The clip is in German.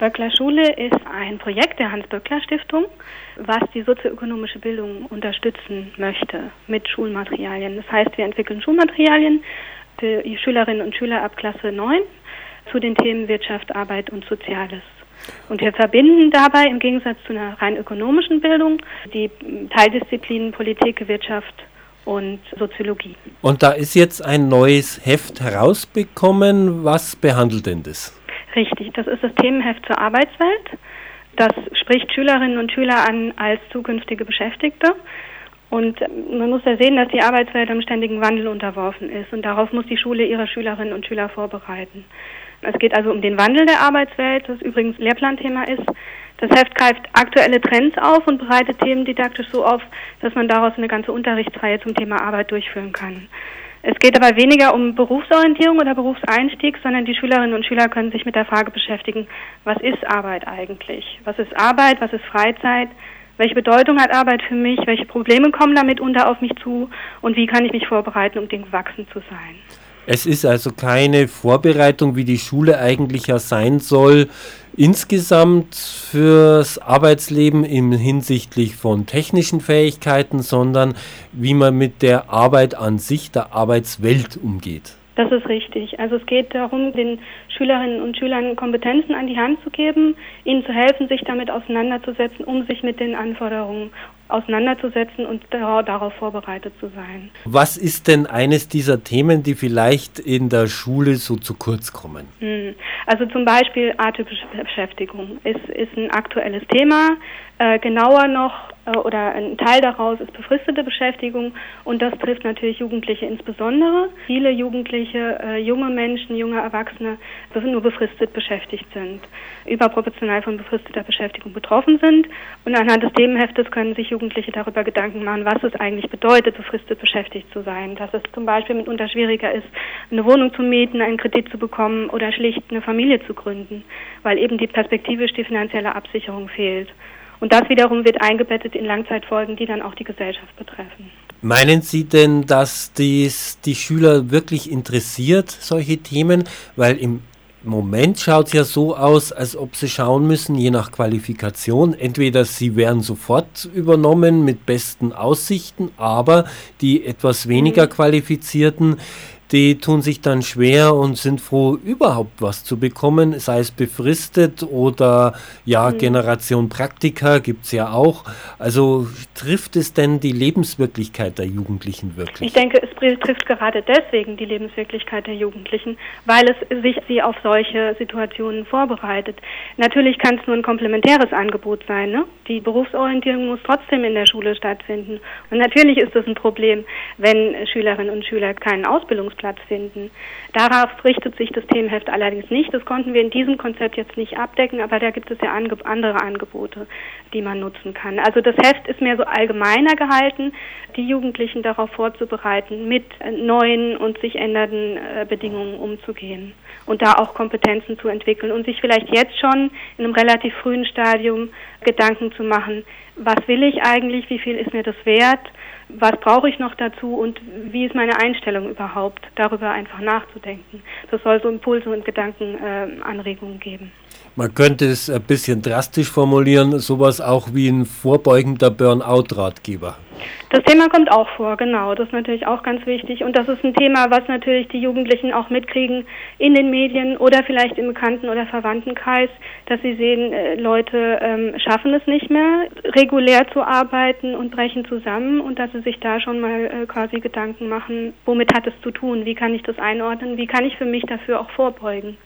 Böckler Schule ist ein Projekt der Hans-Böckler-Stiftung, was die sozioökonomische Bildung unterstützen möchte mit Schulmaterialien. Das heißt, wir entwickeln Schulmaterialien für die Schülerinnen und Schüler ab Klasse 9 zu den Themen Wirtschaft, Arbeit und Soziales. Und wir verbinden dabei im Gegensatz zu einer rein ökonomischen Bildung die Teildisziplinen Politik, Wirtschaft und Soziologie. Und da ist jetzt ein neues Heft herausbekommen. Was behandelt denn das? Das ist das Themenheft zur Arbeitswelt. Das spricht Schülerinnen und Schüler an als zukünftige Beschäftigte. Und man muss ja sehen, dass die Arbeitswelt am ständigen Wandel unterworfen ist. Und darauf muss die Schule ihre Schülerinnen und Schüler vorbereiten. Es geht also um den Wandel der Arbeitswelt, das übrigens Lehrplanthema ist. Das Heft greift aktuelle Trends auf und bereitet Themen didaktisch so auf, dass man daraus eine ganze Unterrichtsreihe zum Thema Arbeit durchführen kann. Es geht aber weniger um Berufsorientierung oder Berufseinstieg, sondern die Schülerinnen und Schüler können sich mit der Frage beschäftigen, was ist Arbeit eigentlich? Was ist Arbeit? Was ist Freizeit? Welche Bedeutung hat Arbeit für mich? Welche Probleme kommen damit unter auf mich zu? Und wie kann ich mich vorbereiten, um dem gewachsen zu sein? Es ist also keine Vorbereitung, wie die Schule eigentlich ja sein soll, insgesamt fürs Arbeitsleben im hinsichtlich von technischen Fähigkeiten, sondern wie man mit der Arbeit an sich, der Arbeitswelt umgeht. Das ist richtig. Also es geht darum, den Schülerinnen und Schülern Kompetenzen an die Hand zu geben, ihnen zu helfen, sich damit auseinanderzusetzen, um sich mit den Anforderungen auseinanderzusetzen und darauf vorbereitet zu sein. Was ist denn eines dieser Themen, die vielleicht in der Schule so zu kurz kommen? Hm. Also zum Beispiel atypische Beschäftigung ist, ist ein aktuelles Thema. Äh, genauer noch äh, oder ein Teil daraus ist befristete Beschäftigung und das trifft natürlich Jugendliche insbesondere. Viele Jugendliche, äh, junge Menschen, junge Erwachsene nur befristet beschäftigt sind, überproportional von befristeter Beschäftigung betroffen sind und anhand des Themenheftes können sich Jugendliche darüber Gedanken machen, was es eigentlich bedeutet, befristet beschäftigt zu sein. Dass es zum Beispiel mitunter schwieriger ist, eine Wohnung zu mieten, einen Kredit zu bekommen oder schlicht eine Familie zu gründen, weil eben die perspektivisch die finanzielle Absicherung fehlt. Und das wiederum wird eingebettet in Langzeitfolgen, die dann auch die Gesellschaft betreffen. Meinen Sie denn, dass dies die Schüler wirklich interessiert, solche Themen? Weil im Moment schaut es ja so aus, als ob sie schauen müssen, je nach Qualifikation. Entweder sie werden sofort übernommen mit besten Aussichten, aber die etwas weniger mhm. qualifizierten, die tun sich dann schwer und sind froh, überhaupt was zu bekommen, sei es befristet oder ja, mhm. Generation Praktika gibt es ja auch. Also trifft es denn die Lebenswirklichkeit der Jugendlichen wirklich? Ich denke, es trifft gerade deswegen die Lebenswirklichkeit der Jugendlichen, weil es sich sie auf solche Situationen vorbereitet. Natürlich kann es nur ein komplementäres Angebot sein. Ne? Die Berufsorientierung muss trotzdem in der Schule stattfinden. Und natürlich ist es ein Problem, wenn Schülerinnen und Schüler keinen Ausbildungsplatz Platz finden. Darauf richtet sich das Themenheft allerdings nicht. Das konnten wir in diesem Konzept jetzt nicht abdecken, aber da gibt es ja andere Angebote, die man nutzen kann. Also das Heft ist mehr so allgemeiner gehalten, die Jugendlichen darauf vorzubereiten, mit neuen und sich ändernden äh, Bedingungen umzugehen und da auch Kompetenzen zu entwickeln und sich vielleicht jetzt schon in einem relativ frühen Stadium Gedanken zu machen, was will ich eigentlich, wie viel ist mir das wert, was brauche ich noch dazu und wie ist meine Einstellung überhaupt, darüber einfach nachzudenken. Das soll so Impulse und Gedankenanregungen äh, geben. Man könnte es ein bisschen drastisch formulieren, sowas auch wie ein vorbeugender Burnout-Ratgeber. Das Thema kommt auch vor, genau. Das ist natürlich auch ganz wichtig. Und das ist ein Thema, was natürlich die Jugendlichen auch mitkriegen in den Medien oder vielleicht im Bekannten- oder Verwandtenkreis, dass sie sehen, äh, Leute ähm, schaffen es nicht mehr, regulär zu arbeiten und brechen zusammen und dass sie sich da schon mal äh, quasi Gedanken machen, womit hat es zu tun, wie kann ich das einordnen, wie kann ich für mich dafür auch vorbeugen.